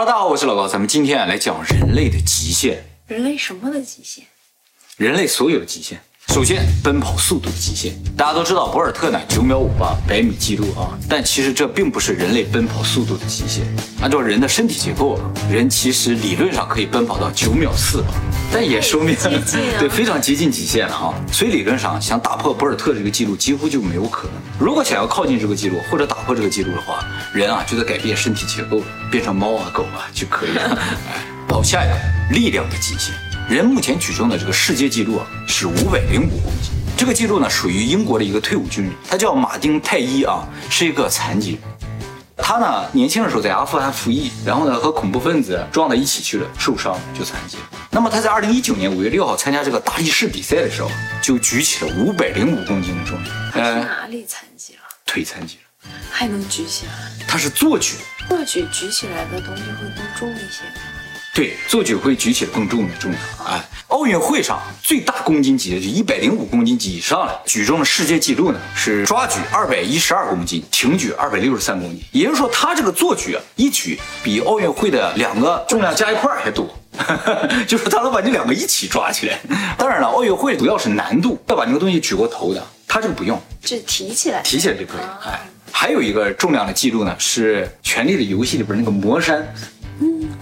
大家好，我是老高，咱们今天啊来讲人类的极限，人类什么的极限？人类所有的极限。首先，奔跑速度的极限，大家都知道博尔特呢九秒五八百米记录啊，但其实这并不是人类奔跑速度的极限。按照人的身体结构啊，人其实理论上可以奔跑到九秒四八，但也说明啊对非常接近极限了啊。所以理论上想打破博尔特这个记录几乎就没有可能。如果想要靠近这个记录或者打破这个记录的话，人啊就得改变身体结构了，变成猫啊狗啊就可以了。哎，好，下一个力量的极限。人目前举重的这个世界纪录啊是五百零五公斤，这个记录呢属于英国的一个退伍军人，他叫马丁泰伊啊，是一个残疾人。他呢年轻的时候在阿富汗服役，然后呢和恐怖分子撞到一起去了，受伤就残疾了。那么他在二零一九年五月六号参加这个大力士比赛的时候，就举起了五百零五公斤的重量，哪里残疾了？腿残疾了。还能举起来？他是坐举，坐举举起来的东西会更重一些。对，做举会举起更重的重量。哎，奥运会上最大公斤级的就一百零五公斤级以上了，举重的世界纪录呢是抓举二百一十二公斤，挺举二百六十三公斤。也就是说，他这个做举啊，一举比奥运会的两个重量加一块儿还多。就是他能把这两个一起抓起来。当然了，奥运会主要是难度，要把那个东西举过头的，他这个不用，就提起来，提起来就可以。哎，还有一个重量的记录呢，是《权力的游戏》里边那个魔山，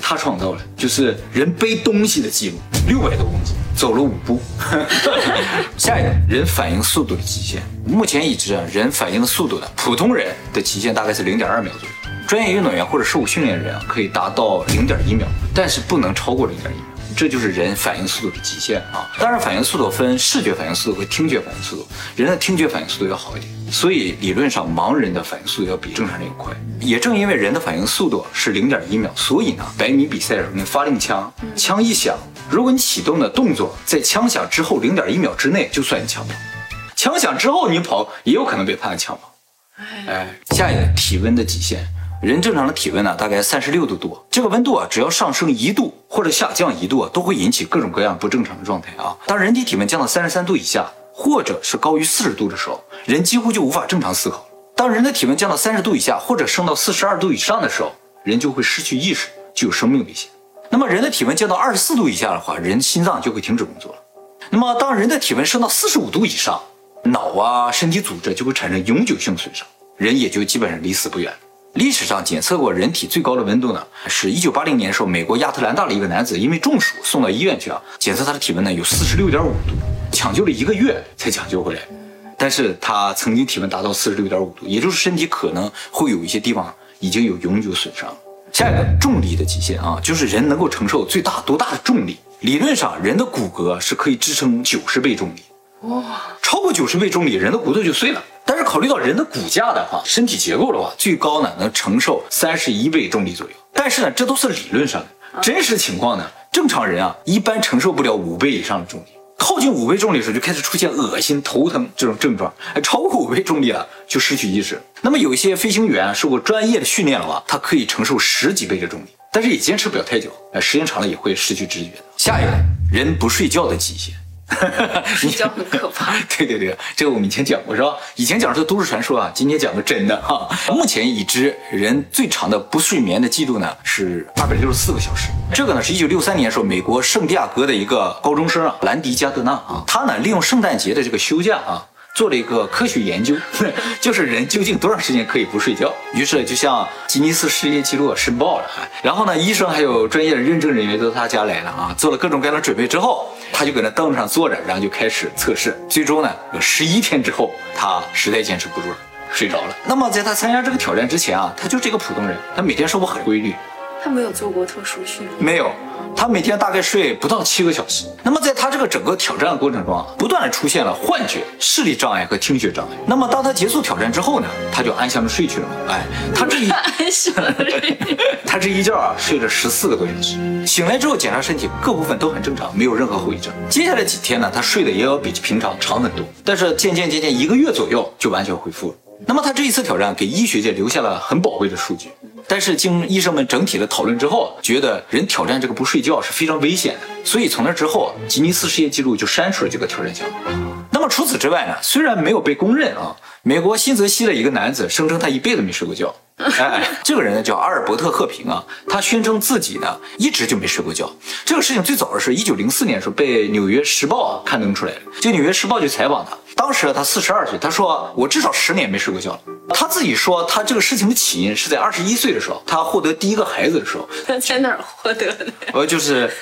他创造了，就是人背东西的记录，六百多公斤，走了五步。下一个人反应速度的极限，目前已知啊，人反应的速度呢，普通人的极限大概是零点二秒左右，专业运动员或者受训练的人啊，可以达到零点一秒，但是不能超过零点一秒。这就是人反应速度的极限啊！当然，反应速度分视觉反应速度和听觉反应速度，人的听觉反应速度要好一点，所以理论上盲人的反应速度要比正常人快。也正因为人的反应速度是零点一秒，所以呢，百米比赛的时候你发令枪，枪一响，如果你启动的动作在枪响之后零点一秒之内，就算你抢跑；枪响之后你跑，也有可能被判抢跑。哎，下一个体温的极限，人正常的体温呢，大概三十六度多。这个温度啊，只要上升一度或者下降一度啊，都会引起各种各样不正常的状态啊。当人体体温降到三十三度以下，或者是高于四十度的时候，人几乎就无法正常思考。当人的体温降到三十度以下，或者升到四十二度以上的时候，人就会失去意识，就有生命危险。那么人的体温降到二十四度以下的话，人心脏就会停止工作了。那么当人的体温升到四十五度以上，脑啊身体组织就会产生永久性损伤，人也就基本上离死不远。历史上检测过人体最高的温度呢，是一九八零年时候美国亚特兰大的一个男子因为中暑送到医院去啊，检测他的体温呢有四十六点五度，抢救了一个月才抢救回来。但是他曾经体温达到四十六点五度，也就是身体可能会有一些地方已经有永久损伤。下一个重力的极限啊，就是人能够承受最大多大的重力。理论上，人的骨骼是可以支撑九十倍重力。超过九十倍重力，人的骨头就碎了。但是考虑到人的骨架的话，身体结构的话，最高呢能承受三十一倍重力左右。但是呢，这都是理论上的，真实情况呢，正常人啊一般承受不了五倍以上的重力。靠近五倍重力的时候，就开始出现恶心、头疼这种症状。哎，超过五倍重力了，就失去意识。那么有一些飞行员啊受过专业的训练的话，他可以承受十几倍的重力，但是也坚持不了太久。哎，时间长了也会失去知觉的。下一个，人不睡觉的极限。睡觉很可怕。对对对，这个我们以前讲过是吧？以前讲的是都市传说啊，今天讲个真的哈。目前已知人最长的不睡眠的记录呢是二百六十四个小时。这个呢是一九六三年时候美国圣地亚哥的一个高中生啊，兰迪加德纳啊，他呢利用圣诞节的这个休假啊。做了一个科学研究，就是人究竟多长时间可以不睡觉。于是就向吉尼斯世界纪录申报了。哎然后呢，医生还有专业的认证人员都到他家来了啊，做了各种各样的准备之后，他就搁那凳子上坐着，然后就开始测试。最终呢，有十一天之后，他实在坚持不住了，睡着了。那么在他参加这个挑战之前啊，他就是一个普通人，他每天生活很规律，他没有做过特殊训练，没有，他每天大概睡不到七个小时。那么在他这个整个挑战的过程中啊，不断的出现了幻觉、视力障碍和听觉障碍。那么当他结束挑战之后呢，他就安详的睡去了嘛。哎，他这一安详。他这一觉啊睡了十四个多小时，醒来之后检查身体各部分都很正常，没有任何后遗症。接下来几天呢，他睡得也要比平常长很多，但是渐渐渐渐一个月左右就完全恢复了。那么他这一次挑战给医学界留下了很宝贵的数据，但是经医生们整体的讨论之后，觉得人挑战这个不睡觉是非常危险的，所以从那之后，吉尼斯世界纪录就删除了这个挑战项目。那么除此之外呢，虽然没有被公认啊，美国新泽西的一个男子声称他一辈子没睡过觉，哎，这个人呢叫阿尔伯特·赫平啊，他宣称自己呢一直就没睡过觉。这个事情最早的是一九零四年的时候被《纽约时报》啊刊登出来的。这《纽约时报》就采访他，当时他四十二岁，他说我至少十年没睡过觉了。他自己说他这个事情的起因是在二十一岁的时候，他获得第一个孩子的时候，他在哪儿获得的？呃，就是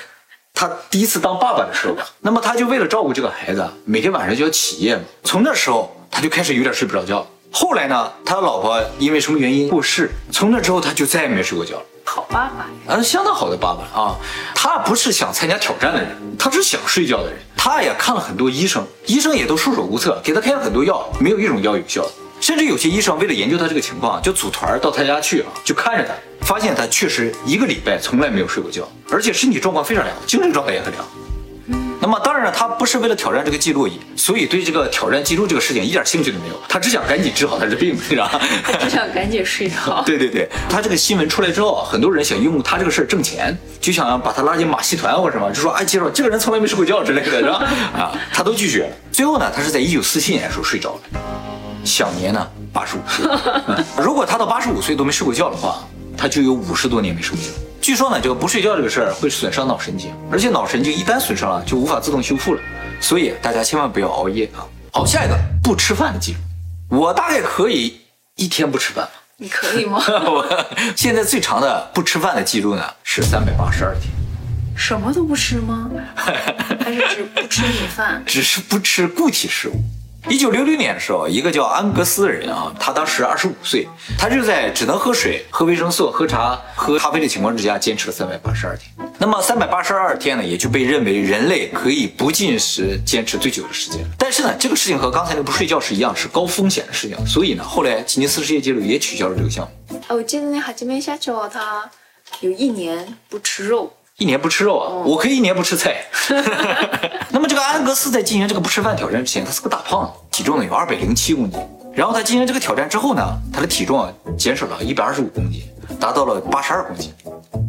他第一次当爸爸的时候吧。那么他就为了照顾这个孩子，啊，每天晚上就要起夜嘛。从那时候他就开始有点睡不着觉了。后来呢，他老婆因为什么原因过世，从那之后他就再也没睡过觉了。好爸爸呀！嗯，相当好的爸爸啊。他不是想参加挑战的人，他是想睡觉的人。他也看了很多医生，医生也都束手无策，给他开了很多药，没有一种药有效。甚至有些医生为了研究他这个情况，就组团到他家去啊，就看着他，发现他确实一个礼拜从来没有睡过觉，而且身体状况非常良好，精神状态也很良好。那么当然了，他不是为了挑战这个记录，所以对这个挑战记录这个事情一点兴趣都没有。他只想赶紧治好他的病，是吧？他 只想赶紧睡着。对对对，他这个新闻出来之后，很多人想用他这个事儿挣钱，就想把他拉进马戏团或者什么，就说哎，介绍这个人从来没睡过觉之类的，是吧？啊，他都拒绝了。最后呢，他是在一九四七年的时候睡着了，享年呢八十五岁。如果他到八十五岁都没睡过觉的话，他就有五十多年没睡过觉。据说呢，这个不睡觉这个事儿会损伤脑神经，而且脑神经一旦损伤了，就无法自动修复了。所以大家千万不要熬夜啊！好，下一个不吃饭的记录，我大概可以一天不吃饭。你可以吗？我现在最长的不吃饭的记录呢是三百八十二天。什么都不吃吗？还是只不吃米饭？只是不吃固体食物。一九六六年的时候，一个叫安格斯的人啊，他当时二十五岁，他就在只能喝水、喝维生素、喝茶、喝咖啡的情况之下，坚持了三百八十二天。那么三百八十二天呢，也就被认为人类可以不进食坚持最久的时间。但是呢，这个事情和刚才那不睡觉是一样，是高风险的事情。所以呢，后来吉尼斯世界纪录也取消了这个项目。哎，我记得那哈基梅夏乔他有一年不吃肉。一年不吃肉啊，我可以一年不吃菜。那么这个安格斯在进行这个不吃饭挑战之前，他是个大胖子，体重呢有二百零七公斤。然后他进行这个挑战之后呢，他的体重啊减少了一百二十五公斤，达到了八十二公斤。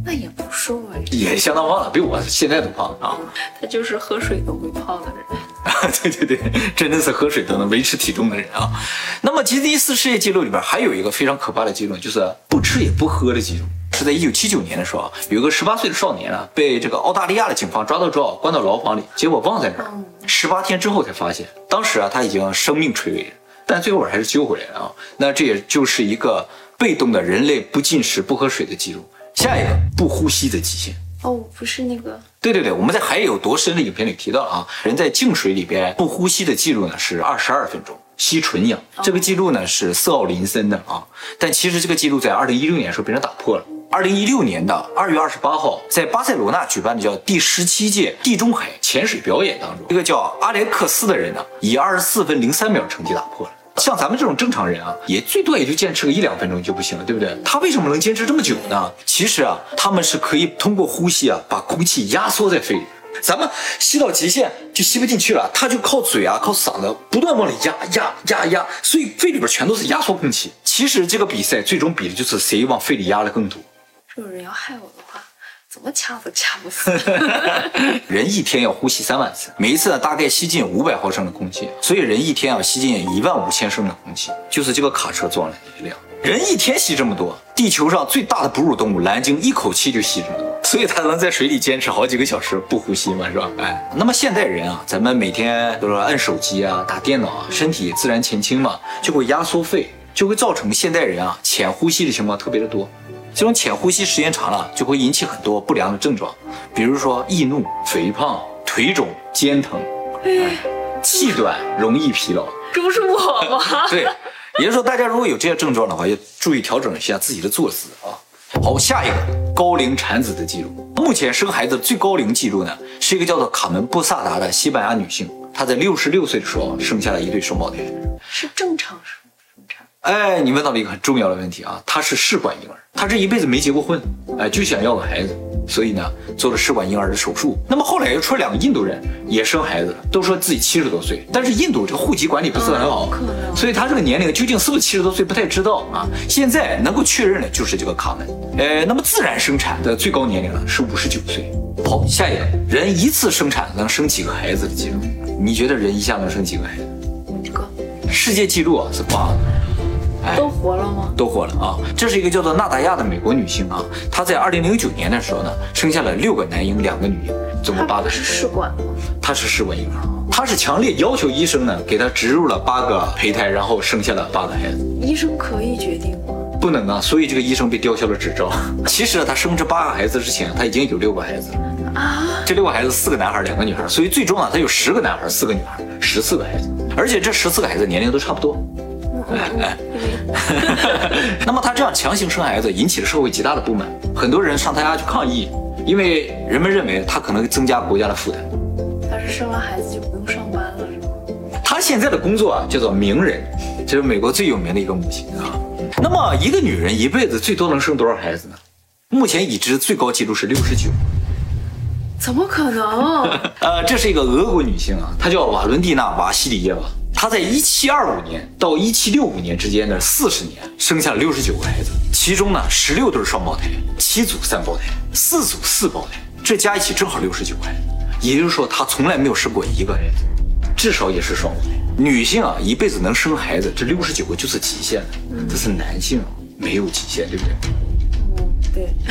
那也不瘦啊，也相当胖了，比我现在都胖啊。他就是喝水都会胖的人 啊，对对对，真的是喝水都能维持体重的人啊。那么吉尼斯世界纪录里边还有一个非常可怕的记录，就是不吃也不喝的记录。是在一九七九年的时候啊，有个十八岁的少年啊，被这个澳大利亚的警方抓到之后，关到牢房里，结果忘在那儿。十八天之后才发现，当时啊他已经生命垂危了，但最后还是救回来了啊。那这也就是一个被动的人类不进食、不喝水的记录。下一个不呼吸的极限哦，不是那个？对对对，我们在海有多深的影片里提到了啊，人在静水里边不呼吸的记录呢是二十二分钟。吸纯氧这个记录呢是瑟奥林森的啊，但其实这个记录在二零一六年的时候被人打破了。二零一六年的二月二十八号，在巴塞罗那举办的叫第十七届地中海潜水表演当中，一个叫阿连克斯的人呢，以二十四分零三秒成绩打破了。像咱们这种正常人啊，也最多也就坚持个一两分钟就不行了，对不对？他为什么能坚持这么久呢？其实啊，他们是可以通过呼吸啊，把空气压缩在肺里。咱们吸到极限就吸不进去了，他就靠嘴啊，靠嗓子不断往里压压压压，所以肺里边全都是压缩空气。其实这个比赛最终比的就是谁往肺里压的更多。有人要害我的话，怎么掐都掐不死。人一天要呼吸三万次，每一次呢大概吸进五百毫升的空气，所以人一天要吸进一万五千升的空气，就是这个卡车装的量。人一天吸这么多，地球上最大的哺乳动物蓝鲸一口气就吸这么多，所以它能在水里坚持好几个小时不呼吸嘛，是吧？哎，那么现代人啊，咱们每天都是按手机啊、打电脑啊，身体自然前倾嘛，就会压缩肺，就会造成现代人啊浅呼吸的情况特别的多。这种浅呼吸时间长了，就会引起很多不良的症状，比如说易怒、肥胖、腿肿、肩疼、气短、容易疲劳。这不是我吗？对，也就是说，大家如果有这些症状的话，要注意调整一下自己的坐姿啊。好，下一个高龄产子的记录，目前生孩子最高龄记录呢，是一个叫做卡门布萨达的西班牙女性，她在六十六岁的时候生下了一对双胞胎，是正常生。哎，你问到了一个很重要的问题啊，他是试管婴儿，他这一辈子没结过婚，哎，就想要个孩子，所以呢做了试管婴儿的手术。那么后来又出了两个印度人也生孩子了，都说自己七十多岁，但是印度这个户籍管理不是很好，所以他这个年龄究竟是不是七十多岁不太知道啊。现在能够确认的就是这个卡门，呃，那么自然生产的最高年龄呢是五十九岁。好，下一个人一次生产能生几个孩子的记录，你觉得人一下能生几个孩子？五个。世界纪录啊是八个。都活了了吗？都活了啊！这是一个叫做纳达亚的美国女性啊，她在二零零九年的时候呢，生下了六个男婴，两个女婴，总共八个。是试管吗？她是试管婴儿，她是强烈要求医生呢给她植入了八个胚胎，然后生下了八个孩子。医生可以决定吗？不能啊，所以这个医生被吊销了执照。其实她生这八个孩子之前，她已经有六个孩子了啊。这六个孩子四个男孩，两个女孩，所以最终啊，她有十个男孩，四个女孩，十四个孩子，而且这十四个孩子年龄都差不多。哎哎，那么他这样强行生孩子，引起了社会极大的不满，很多人上他家去抗议，因为人们认为他可能增加国家的负担。他是生完孩子就不用上班了，是吗？他现在的工作啊，叫做名人，这是美国最有名的一个母亲啊。那么一个女人一辈子最多能生多少孩子呢？目前已知最高纪录是六十九。怎么可能？呃，这是一个俄国女性啊，她叫瓦伦蒂娜·瓦西里耶娃。他在一七二五年到一七六五年之间的四十年，生下了六十九个孩子，其中呢，十六对双胞胎，七组三胞胎，四组四胞胎，这加一起正好六十九个孩子。也就是说，他从来没有生过一个孩子，至少也是双胞胎。女性啊，一辈子能生孩子，这六十九个就是极限了。这是男性没有极限，对不对？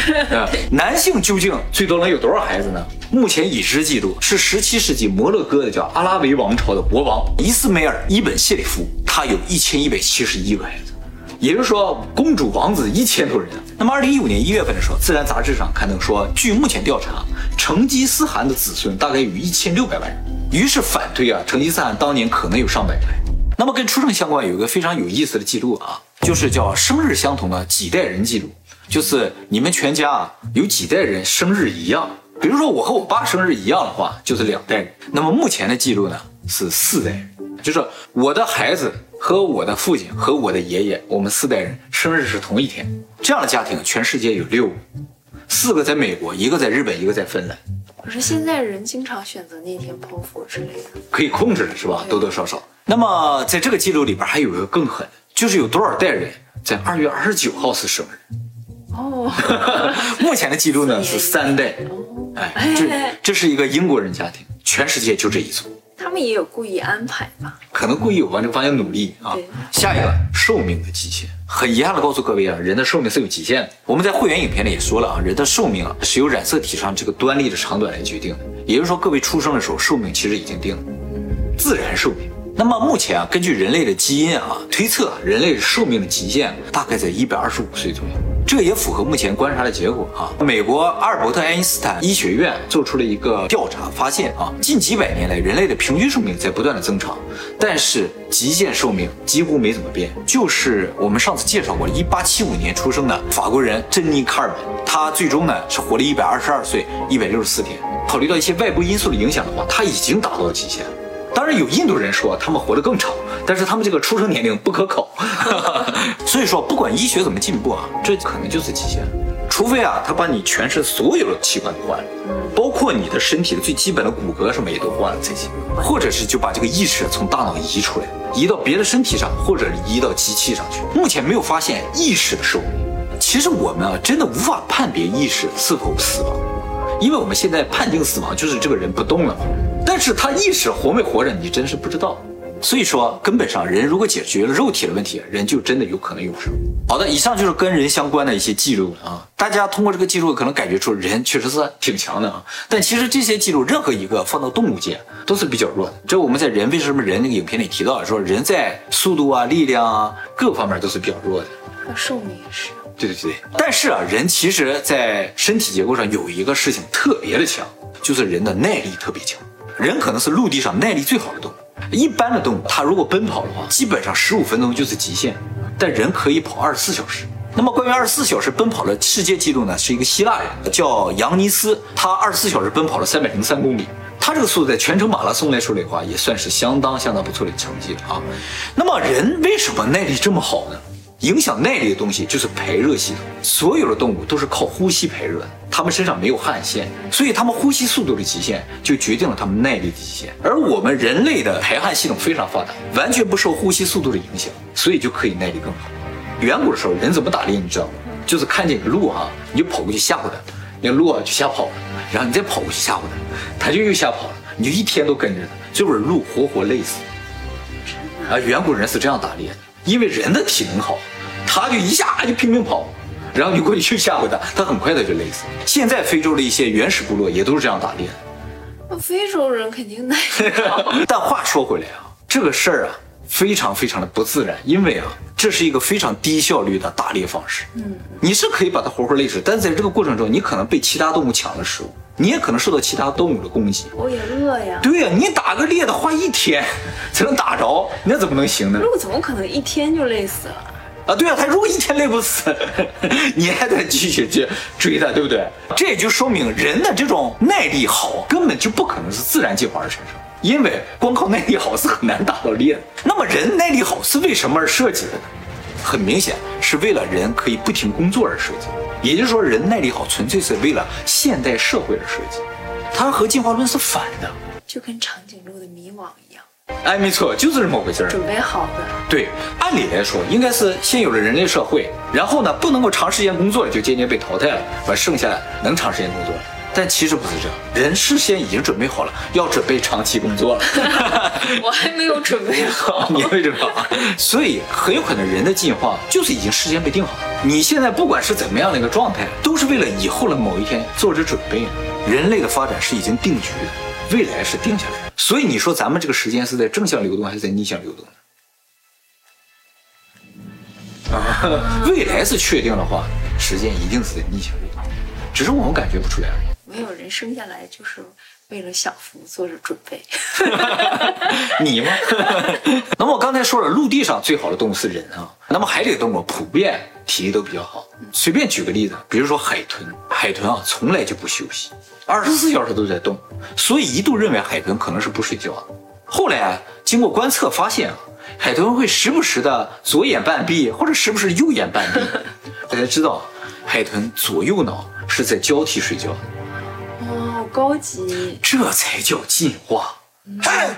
男性究竟最多能有多少孩子呢？目前已知记录是十七世纪摩洛哥的叫阿拉维王朝的国王伊斯梅尔·伊本·谢里夫，他有一千一百七十一个孩子，也就是说公主王子一千多人。那么二零一五年一月份的时候，《自然》杂志上刊登说，据目前调查，成吉思汗的子孙大概有一千六百万人，于是反推啊，成吉思汗当年可能有上百个。那么跟出生相关有一个非常有意思的记录啊，就是叫生日相同的几代人记录。就是你们全家啊，有几代人生日一样。比如说我和我爸生日一样的话，就是两代人。那么目前的记录呢是四代人，就是我的孩子和我的父亲和我的爷爷，我们四代人生日是同一天。这样的家庭，全世界有六个，四个在美国，一个在日本，一个在芬兰。可是现在人经常选择那天剖腹之类的，可以控制的是吧？多多少少。那么在这个记录里边还有一个更狠，就是有多少代人在二月二十九号是生日。哦，目前的记录呢是三代，哎，这这是一个英国人家庭，全世界就这一组。他们也有故意安排吧？可能故意往这个方向努力啊。下一个寿命的极限，很遗憾的告诉各位啊，人的寿命是有极限的。我们在会员影片里也说了啊，人的寿命啊是由染色体上这个端粒的长短来决定的，也就是说各位出生的时候寿命其实已经定了，自然寿命。那么目前啊，根据人类的基因啊推测，人类寿命的极限大概在一百二十五岁左右。这也符合目前观察的结果啊！美国阿尔伯特爱因斯坦医学院做出了一个调查，发现啊，近几百年来人类的平均寿命在不断的增长，但是极限寿命几乎没怎么变。就是我们上次介绍过，一八七五年出生的法国人珍妮卡尔文，他最终呢是活了一百二十二岁一百六十四天。考虑到一些外部因素的影响的话，他已经达到了极限。当然有印度人说他们活得更长，但是他们这个出生年龄不可考。所以说，不管医学怎么进步啊，这可能就是极限。除非啊，他把你全身所有的器官都换了，包括你的身体的最基本的骨骼什么也都换了才行。或者是就把这个意识从大脑移出来，移到别的身体上，或者移到机器上去。目前没有发现意识的寿命。其实我们啊，真的无法判别意识是否死亡，因为我们现在判定死亡就是这个人不动了。但是他意识活没活着，你真是不知道。所以说，根本上人如果解决了肉体的问题，人就真的有可能永生。好的，以上就是跟人相关的一些记录啊。大家通过这个记录，可能感觉出人确实是挺强的啊。但其实这些记录任何一个放到动物界都是比较弱的。这我们在人为什么人那个影片里提到说，人在速度啊、力量啊各方面都是比较弱的。那寿命也是。对对对。但是啊，人其实在身体结构上有一个事情特别的强，就是人的耐力特别强。人可能是陆地上耐力最好的动物。一般的动物，它如果奔跑的话，基本上十五分钟就是极限。但人可以跑二十四小时。那么关于二十四小时奔跑的世界纪录呢，是一个希腊人叫扬尼斯，他二十四小时奔跑了三百零三公里。他这个速度在全程马拉松来说的话，也算是相当相当不错的成绩了啊。那么人为什么耐力这么好呢？影响耐力的东西就是排热系统。所有的动物都是靠呼吸排热的，它们身上没有汗腺，所以它们呼吸速度的极限就决定了它们耐力的极限。而我们人类的排汗系统非常发达，完全不受呼吸速度的影响，所以就可以耐力更好。远古的时候，人怎么打猎？你知道吗？就是看见个鹿哈，你就跑过去吓唬它，那鹿啊就吓跑了，然后你再跑过去吓唬它，它就又吓跑了，你就一天都跟着它，最后鹿活活累死。啊，远古人是这样打猎的，因为人的体能好。它就一下就拼命跑，然后你过去去吓唬他，他很快的就累死。现在非洲的一些原始部落也都是这样打猎的。那非洲人肯定耐力好。但话说回来啊，这个事儿啊，非常非常的不自然，因为啊，这是一个非常低效率的打猎方式。嗯，你是可以把它活活累死，但在这个过程中，你可能被其他动物抢了食物，你也可能受到其他动物的攻击。我也饿呀。对呀、你打个猎的话一天 才能打着，那怎么能行呢？鹿怎么可能一天就累死了？啊，对啊，他如果一天累不死，你还得继续去追他，对不对？这也就说明人的这种耐力好，根本就不可能是自然进化而产生，因为光靠耐力好是很难打到猎的。那么人耐力好是为什么而设计的呢？很明显是为了人可以不停工作而设计，也就是说，人耐力好纯粹是为了现代社会而设计，它和进化论是反的。就跟长颈鹿的迷惘一，哎，没错，就是这么回事儿。准备好的。对，按理来说应该是先有了人类社会，然后呢不能够长时间工作就渐渐被淘汰了，完剩下能长时间工作。但其实不是这样，人事先已经准备好了，要准备长期工作了。我还没有准备好。你会知道，所以很有可能人的进化就是已经事先被定好了。你现在不管是怎么样的一个状态，都是为了以后的某一天做着准备。人类的发展是已经定局的，未来是定下来的。所以你说咱们这个时间是在正向流动还是在逆向流动呢？啊，未来是确定的话，时间一定是在逆向流动，只是我们感觉不出来而已。没有人生下来就是为了享福做着准备。你吗？那么我刚才说了，陆地上最好的动物是人啊。那么海里的动物普遍体力都比较好。随便举个例子，比如说海豚，海豚啊从来就不休息，二十四小时都在动，所以一度认为海豚可能是不睡觉的。后来啊，经过观测发现啊，海豚会时不时的左眼半闭，或者时不时右眼半闭。大家知道，海豚左右脑是在交替睡觉高级！这才叫进化。哎